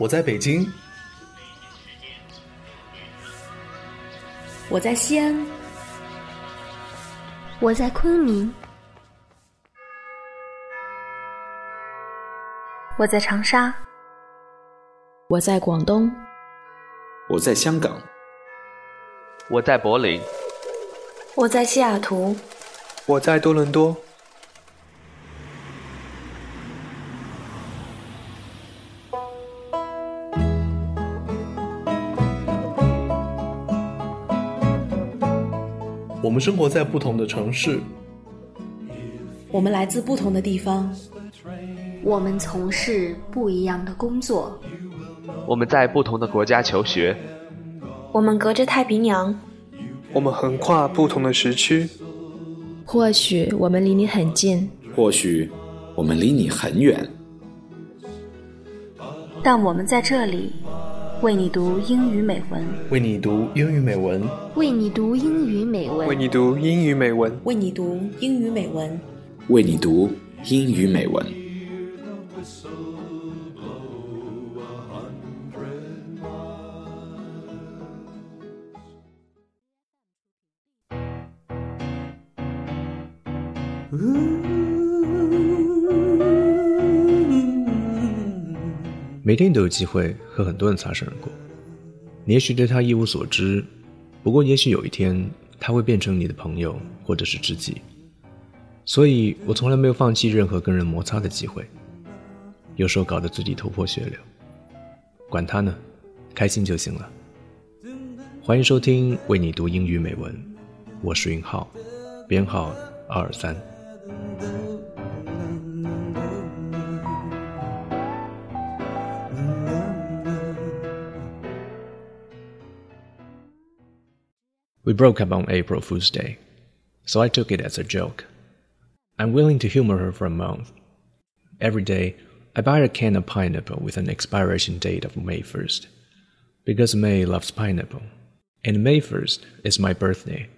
我在北京，我在西安，我在昆明，我在长沙，我在广东，我在香港，我在柏林，我在西雅图，我在多伦多。们生活在不同的城市，我们来自不同的地方，我们从事不一样的工作，我们在不同的国家求学，我们隔着太平洋，我们横跨不同的时区。或许我们离你很近，或许我们离你很远，但我们在这里。为你读英语美文，为你读英语美文，为你读英语美文，为你读英语美文，为你读英语美文，为你读英语美文。每天都有机会和很多人擦身而过，你也许对他一无所知，不过也许有一天他会变成你的朋友或者是知己。所以我从来没有放弃任何跟人摩擦的机会，有时候搞得自己头破血流，管他呢，开心就行了。欢迎收听为你读英语美文，我是云浩，编号二二三。We broke up on April Fool's Day, so I took it as a joke. I'm willing to humor her for a month. Every day, I buy a can of pineapple with an expiration date of May 1st. Because May loves pineapple, and May 1st is my birthday.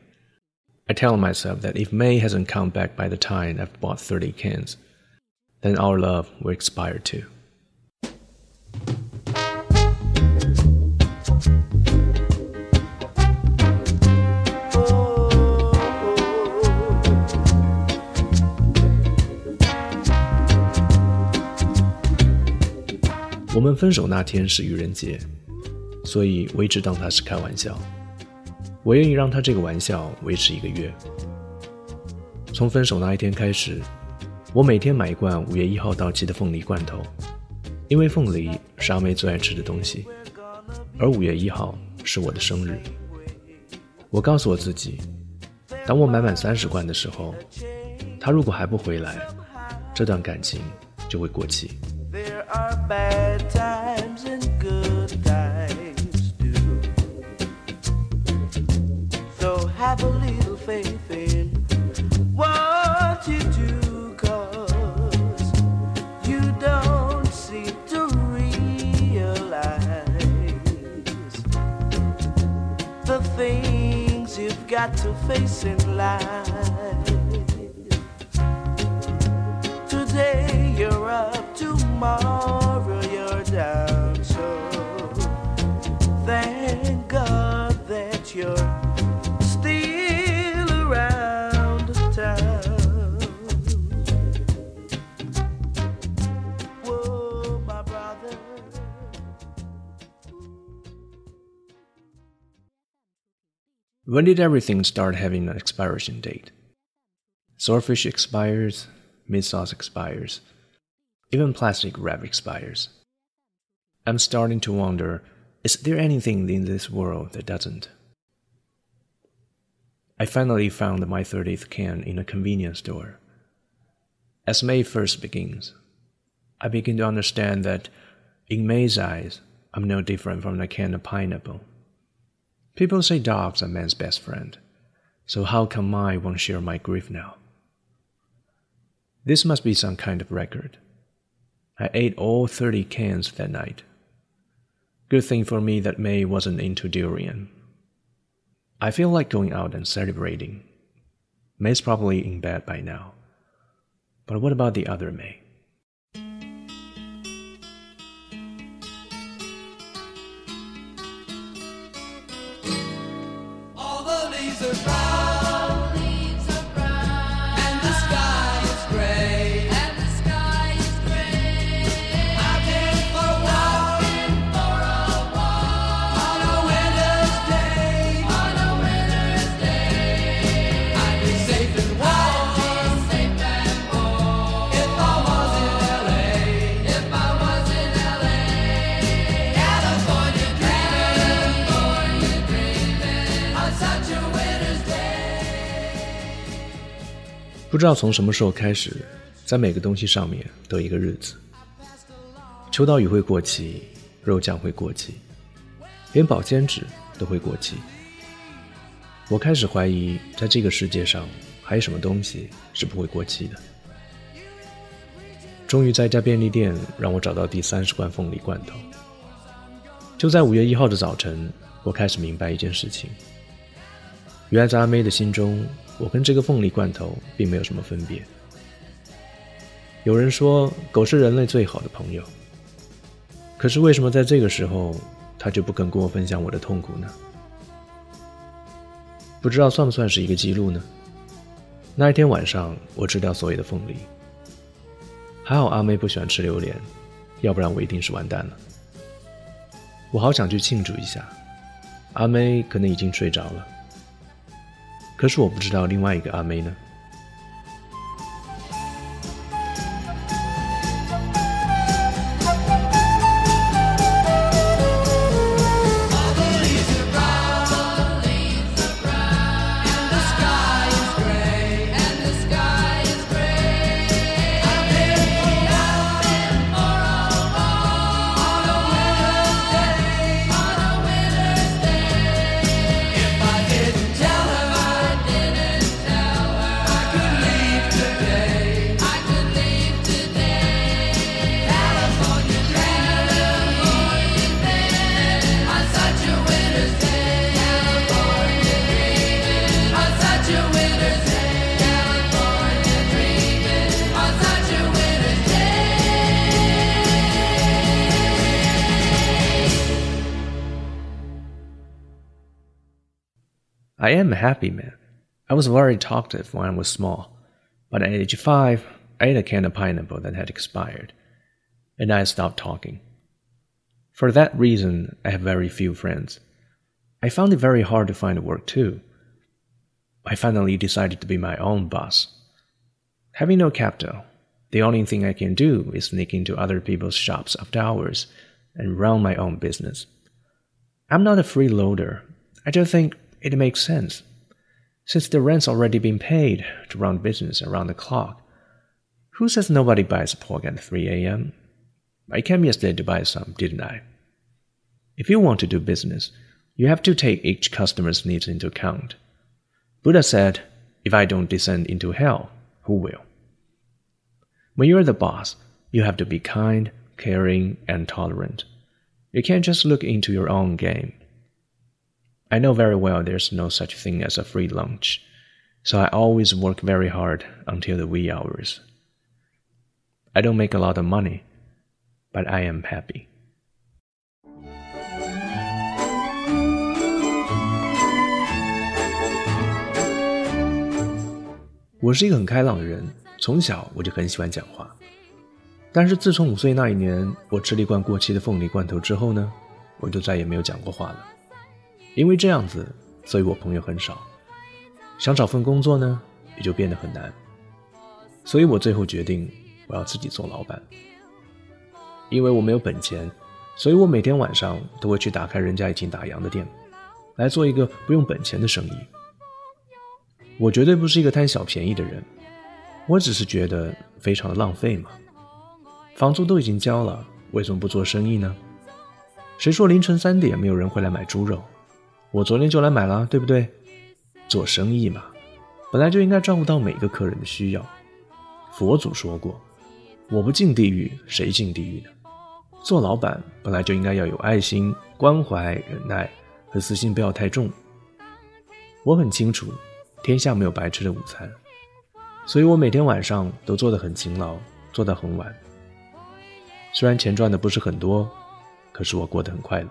I tell myself that if May hasn't come back by the time I've bought 30 cans, then our love will expire too. 我们分手那天是愚人节，所以我一直当他是开玩笑。我愿意让他这个玩笑维持一个月。从分手那一天开始，我每天买一罐五月一号到期的凤梨罐头，因为凤梨是阿妹最爱吃的东西，而五月一号是我的生日。我告诉我自己，当我买满三十罐的时候，他如果还不回来，这段感情就会过期。Are bad times and good times too. So have a little faith in what you do, cause you don't seem to realize the things you've got to face in life. When did everything start having an expiration date? Swordfish expires, meat sauce expires, even plastic wrap expires. I'm starting to wonder is there anything in this world that doesn't? I finally found my 30th can in a convenience store. As May 1st begins, I begin to understand that in May's eyes, I'm no different from a can of pineapple. People say dogs are man's best friend, so how come I won't share my grief now? This must be some kind of record. I ate all 30 cans that night. Good thing for me that May wasn't into durian. I feel like going out and celebrating. May's probably in bed by now. But what about the other May? 不知道从什么时候开始，在每个东西上面都有一个日子。秋刀鱼会过期，肉酱会过期，连保鲜纸都会过期。我开始怀疑，在这个世界上还有什么东西是不会过期的。终于在一家便利店让我找到第三十罐凤梨罐头。就在五月一号的早晨，我开始明白一件事情：原来在阿妹的心中。我跟这个凤梨罐头并没有什么分别。有人说狗是人类最好的朋友，可是为什么在这个时候，它就不肯跟我分享我的痛苦呢？不知道算不算是一个记录呢？那一天晚上，我吃掉所有的凤梨，还好阿妹不喜欢吃榴莲，要不然我一定是完蛋了。我好想去庆祝一下，阿妹可能已经睡着了。可是我不知道另外一个阿妹呢。I am a happy man. I was very talkative when I was small, but at age five, I ate a can of pineapple that had expired, and I stopped talking. For that reason, I have very few friends. I found it very hard to find work too. I finally decided to be my own boss. Having no capital, the only thing I can do is sneak into other people's shops after hours and run my own business. I'm not a freeloader. I just think it makes sense. Since the rent's already been paid to run business around the clock, who says nobody buys pork at 3 a.m.? I came yesterday to buy some, didn't I? If you want to do business, you have to take each customer's needs into account. Buddha said, If I don't descend into hell, who will? When you're the boss, you have to be kind, caring, and tolerant. You can't just look into your own game. I know very well there's no such thing as a free lunch, so I always work very hard until the wee hours. I don't make a lot of money, but I am happy. 我是一个很开朗的人，从小我就很喜欢讲话。但是自从五岁那一年，我吃了一罐过期的凤梨罐头之后呢，我就再也没有讲过话了。 因为这样子，所以我朋友很少，想找份工作呢，也就变得很难。所以我最后决定，我要自己做老板。因为我没有本钱，所以我每天晚上都会去打开人家已经打烊的店，来做一个不用本钱的生意。我绝对不是一个贪小便宜的人，我只是觉得非常的浪费嘛。房租都已经交了，为什么不做生意呢？谁说凌晨三点没有人会来买猪肉？我昨天就来买了，对不对？做生意嘛，本来就应该照顾到每个客人的需要。佛祖说过：“我不进地狱，谁进地狱呢？”做老板本来就应该要有爱心、关怀、忍耐和私心不要太重。我很清楚，天下没有白吃的午餐，所以我每天晚上都做得很勤劳，做到很晚。虽然钱赚的不是很多，可是我过得很快乐。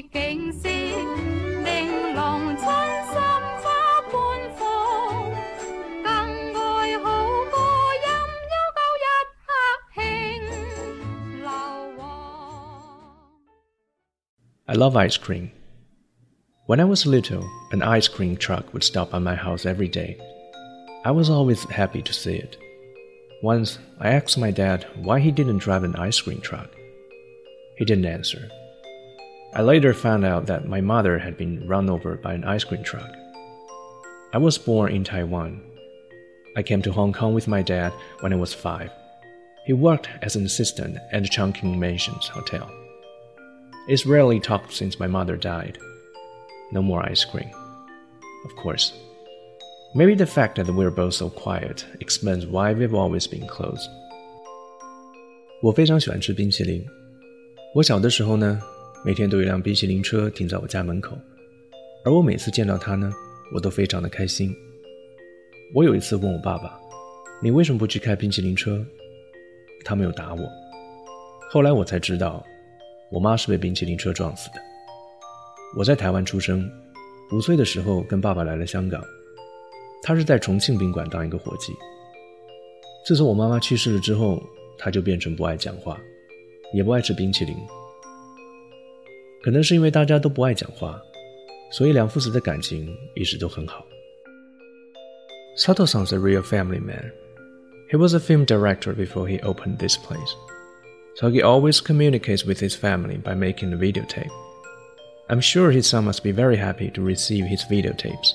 爱景色，玲珑春心花般放，更爱好歌音悠久一刻轻流往。 I love ice cream. When I was little, an ice cream truck would stop by my house every day. I was always happy to see it. Once, I asked my dad why he didn't drive an ice cream truck. He didn't answer. I later found out that my mother had been run over by an ice cream truck. I was born in Taiwan. I came to Hong Kong with my dad when I was five. He worked as an assistant at the Chungking Mansions Hotel. It's rarely talked since my mother died. No more ice cream. Of course. Maybe the fact that we're both so quiet explains why we've always been close. 我非常喜欢吃冰淇淋。我小的时候呢， 每天都有一辆冰淇淋车停在我家门口，而我每次见到它呢，我都非常的开心。我有一次问我爸爸：“你为什么不去开冰淇淋车？”他没有打我。后来我才知道，我妈是被冰淇淋车撞死的。我在台湾出生，五岁的时候跟爸爸来了香港。他是在重庆宾馆当一个伙计。自从我妈妈去世了之后，他就变成不爱讲话，也不爱吃冰淇淋。可能是因为大家都不爱讲话，所以两父子的感情一直都很好。Sato-san's a real family man. He was a film director before he opened this place, so he always communicates with his family by making a videotape. I'm sure his son must be very happy to receive his videotapes.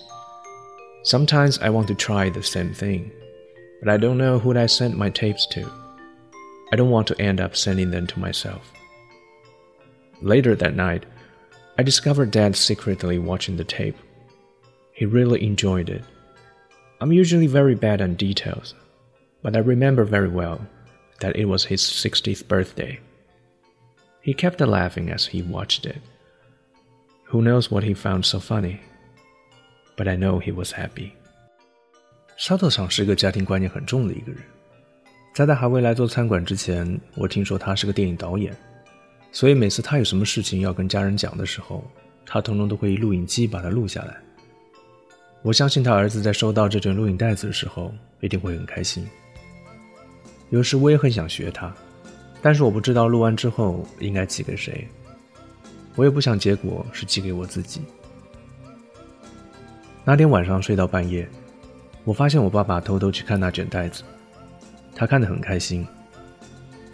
Sometimes I want to try the same thing, but I don't know who I send my tapes to. I don't want to end up sending them to myself. Later that night, I discovered Dad secretly watching the tape. He really enjoyed it. I'm usually very bad on details, but I remember very well that it was his 60th birthday. He kept laughing as he watched it. Who knows what he found so funny? But I know he was happy. 沙特桑是个家庭观念很重的一个人。在他还未来做餐馆之前，我听说他是个电影导演， 所以每次他有什么事情要跟家人讲的时候，他通通都会以录影机把它录下来。我相信他儿子在收到这卷录影带子的时候，一定会很开心。有时我也很想学他，但是我不知道录完之后应该寄给谁，我也不想结果是寄给我自己。那天晚上睡到半夜，我发现我爸爸偷偷去看那卷带子，他看得很开心。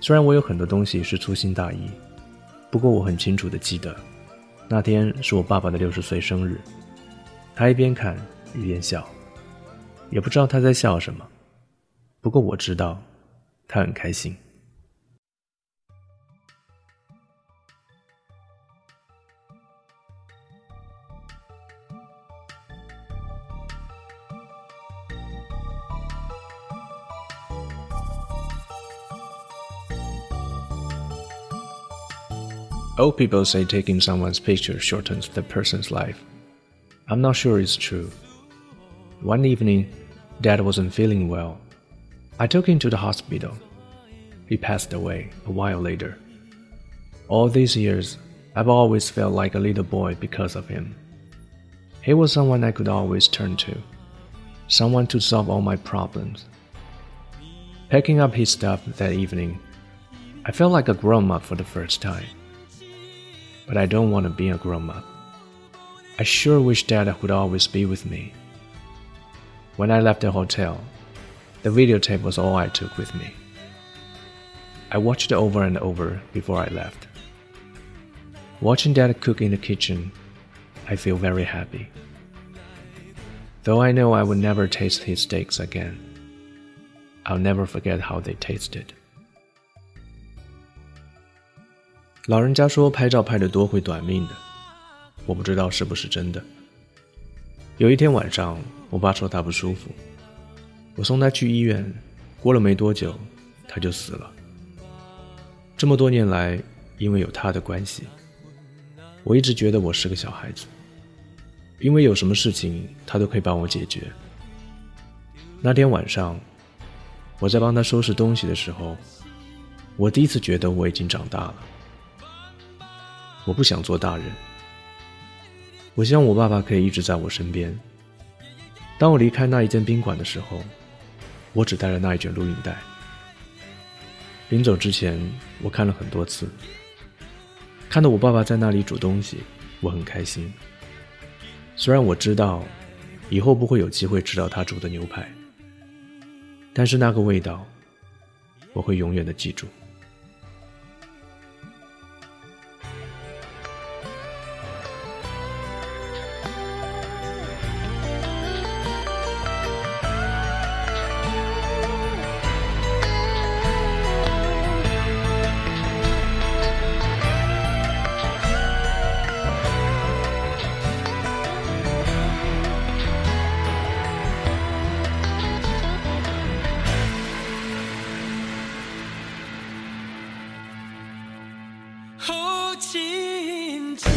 虽然我有很多东西是粗心大意，不过我很清楚的记得，那天是我爸爸的六十岁生日。他一边看一边笑，也不知道他在笑什么，不过我知道，他很开心。Old people say taking someone's picture shortens the person's life. I'm not sure it's true. One evening, Dad wasn't feeling well. I took him to the hospital. He passed away a while later. All these years, I've always felt like a little boy because of him. He was someone I could always turn to, someone to solve all my problems. Packing up his stuff that evening, I felt like a grown up for the first time. But I don't want to be a grown up. I sure wish Dad would always be with me. When I left the hotel, the videotape was all I took with me. I watched it over and over before I left. Watching Dad cook in the kitchen, I feel very happy. Though I know I would never taste his steaks again, I'll never forget how they tasted. 老人家说拍照拍得多会短命的，我不知道是不是真的。有一天晚上，我爸说他不舒服，我送他去医院，过了没多久，他就死了。这么多年来，因为有他的关系，我一直觉得我是个小孩子，因为有什么事情他都可以帮我解决。那天晚上，我在帮他收拾东西的时候，我第一次觉得我已经长大了。我不想做大人。我希望我爸爸可以一直在我身边。当我离开那一间宾馆的时候，我只带了那一卷录音带。临走之前，我看了很多次。看到我爸爸在那里煮东西，我很开心。虽然我知道以后不会有机会吃到他煮的牛排，但是那个味道，我会永远的记住。好亲像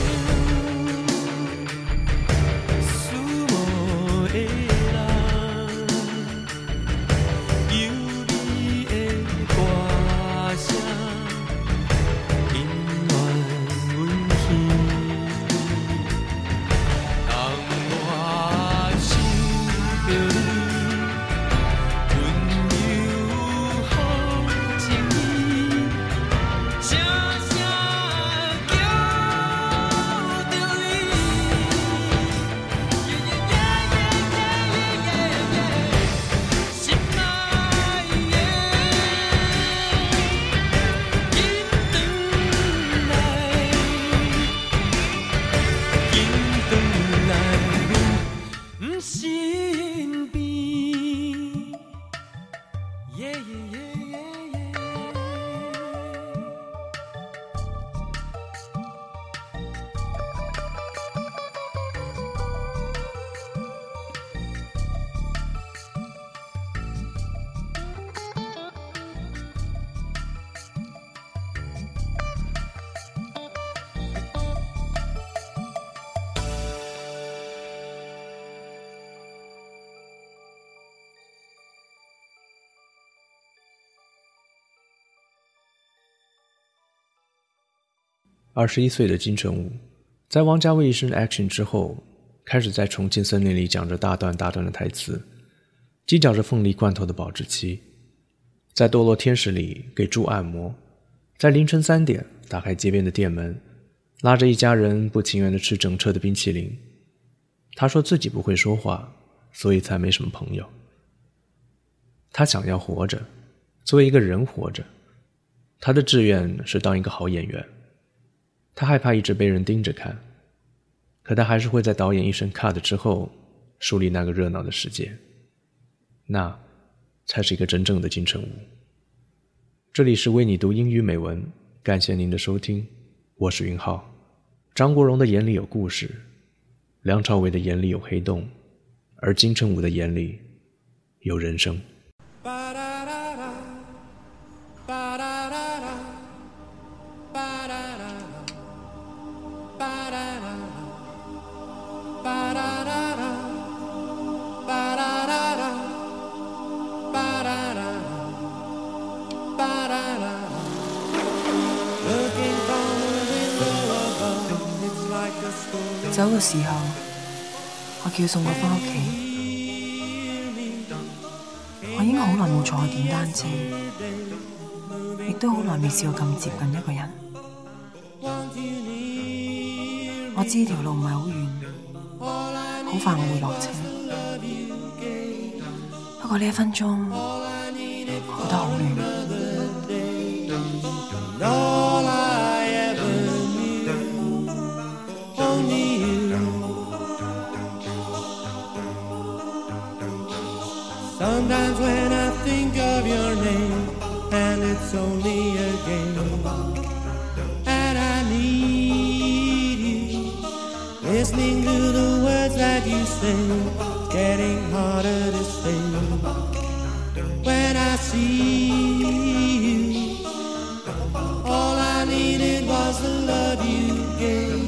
二十一岁的金城武，在王家卫一声 action 之后，开始在重庆森林里讲着大段大段的台词，鸡嚼着凤梨罐头的保质期，在堕落天使里给猪按摩，在凌晨三点打开街边的店门，拉着一家人不情愿地吃整车的冰淇淋。他说自己不会说话，所以才没什么朋友。他想要活着，作为一个人活着。他的志愿是当一个好演员。他害怕一直被人盯着看，可他还是会在导演一声 cut 之后，树立那个热闹的世界。那，才是一个真正的金城武。这里是为你读英语美文，感谢您的收听，我是云浩。张国荣的眼里有故事，梁朝伟的眼里有黑洞，而金城武的眼里有人生。叫送我翻屋企。我已經好耐冇坐過電單車，亦都好耐未試過咁接近一個人。我知條路唔係好遠，好快我會落車。不過呢一分鐘，我覺得好亂。It's getting harder to say. When I see you. All I needed was the love you gave.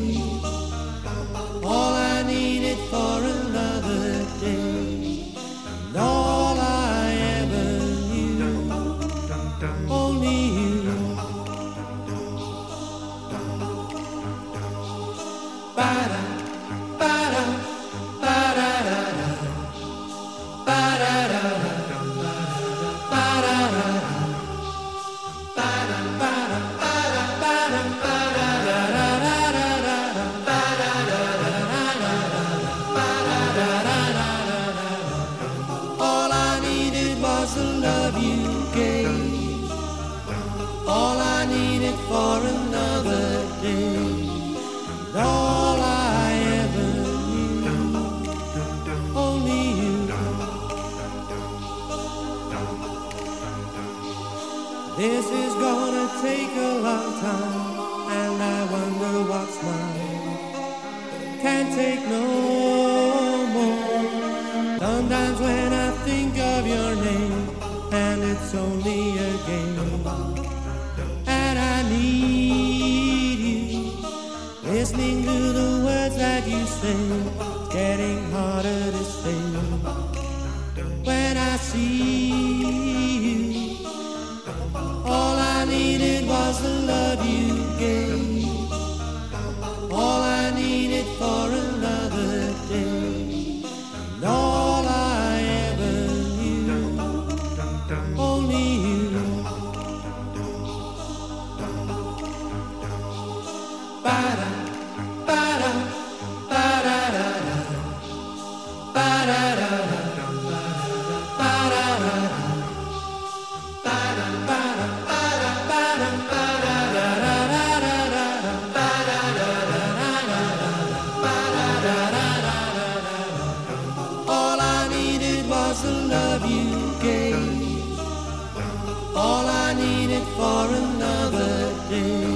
for another day.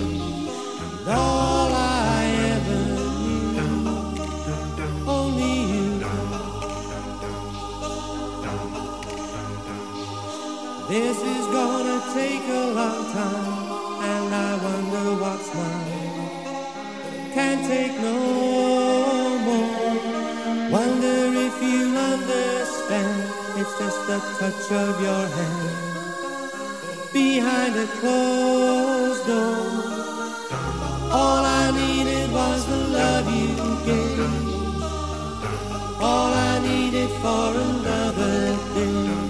And all I ever knew, only you. This is gonna take a long time, and I wonder what's mine. Can't take no more. Wonder if you understand. It's just the touch of your hand behind a closed door. All I needed was the love you gave. All I needed for another day.